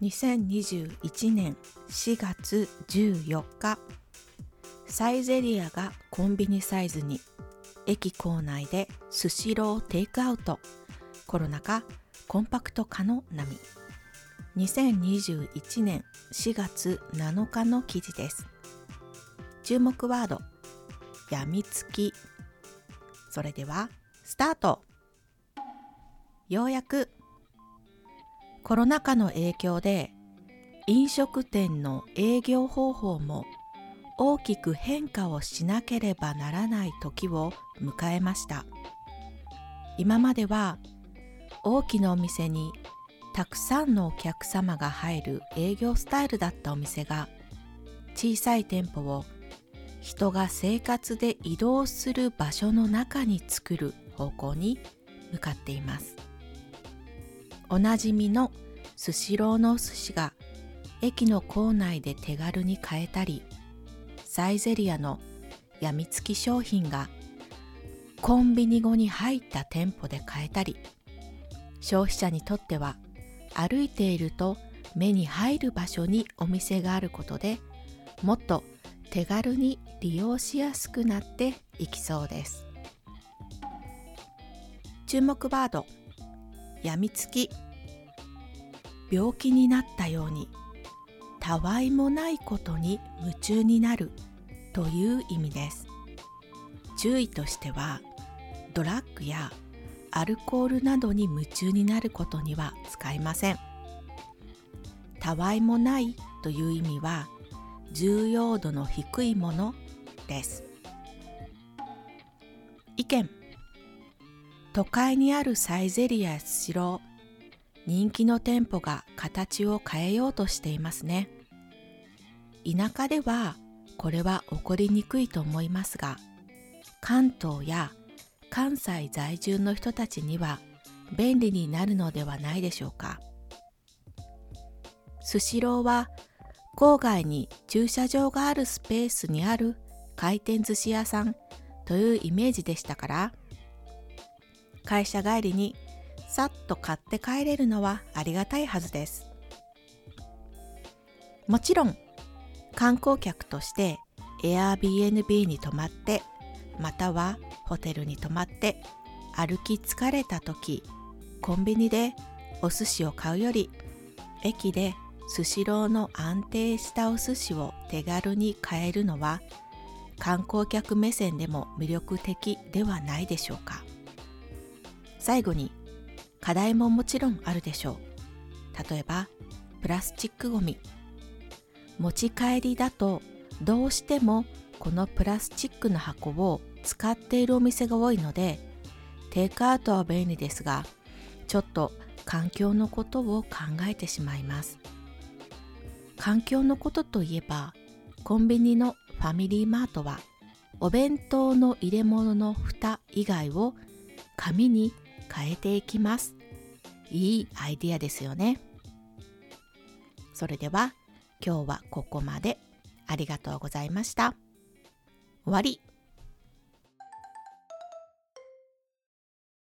2021年4月14日サイゼリアがコンビニサイズに駅構内でスシローテイクアウトコロナ禍コンパクト化の波。2021年4月7日の記事です。注目ワードやみつき。それではスタート。ようやくコロナ禍の影響で飲食店の営業方法も大きく変化をしなければならない時を迎えました。今までは大きなお店にたくさんのお客様が入る営業スタイルだったお店が小さい店舗を人が生活で移動する場所の中に作る方向に向かっています。おなじみのスシローのお寿司が駅の構内で手軽に買えたりサイゼリアのやみつき商品がコンビニ後に入った店舗で買えたり消費者にとっては歩いていると目に入る場所にお店があることでもっと手軽に利用しやすくなっていきそうです。注目ワードやみつき。病気になったようにたわいもないことに夢中になるという意味です。注意としてはドラッグやアルコールなどに夢中になることには使いません。たわいもないという意味は重要度の低いものです。意見。都会にあるサイゼリアスシロー人気の店舗が形を変えようとしていますね。田舎ではこれは起こりにくいと思いますが関東や関西在住の人たちには便利になるのではないでしょうか。スシローは郊外に駐車場があるスペースにある回転寿司屋さんというイメージでしたから会社帰りにさっと買って帰れるのはありがたいはずです。もちろん観光客として Airbnb に泊まってまたはホテルに泊まって歩き疲れた時コンビニでお寿司を買うより駅でスシローの安定したお寿司を手軽に買えるのは観光客目線でも魅力的ではないでしょうか。最後に課題ももちろんあるでしょう。例えばプラスチックごみ持ち帰りだとどうしてもこのプラスチックの箱を使っているお店が多いのでテイクアウトは便利ですがちょっと環境のことを考えてしまいます。環境のことといえばコンビニのファミリーマートはお弁当の入れ物の蓋以外を紙に変えていきます。いいアイディアですよね。それでは今日はここまで。ありがとうございました。終わり。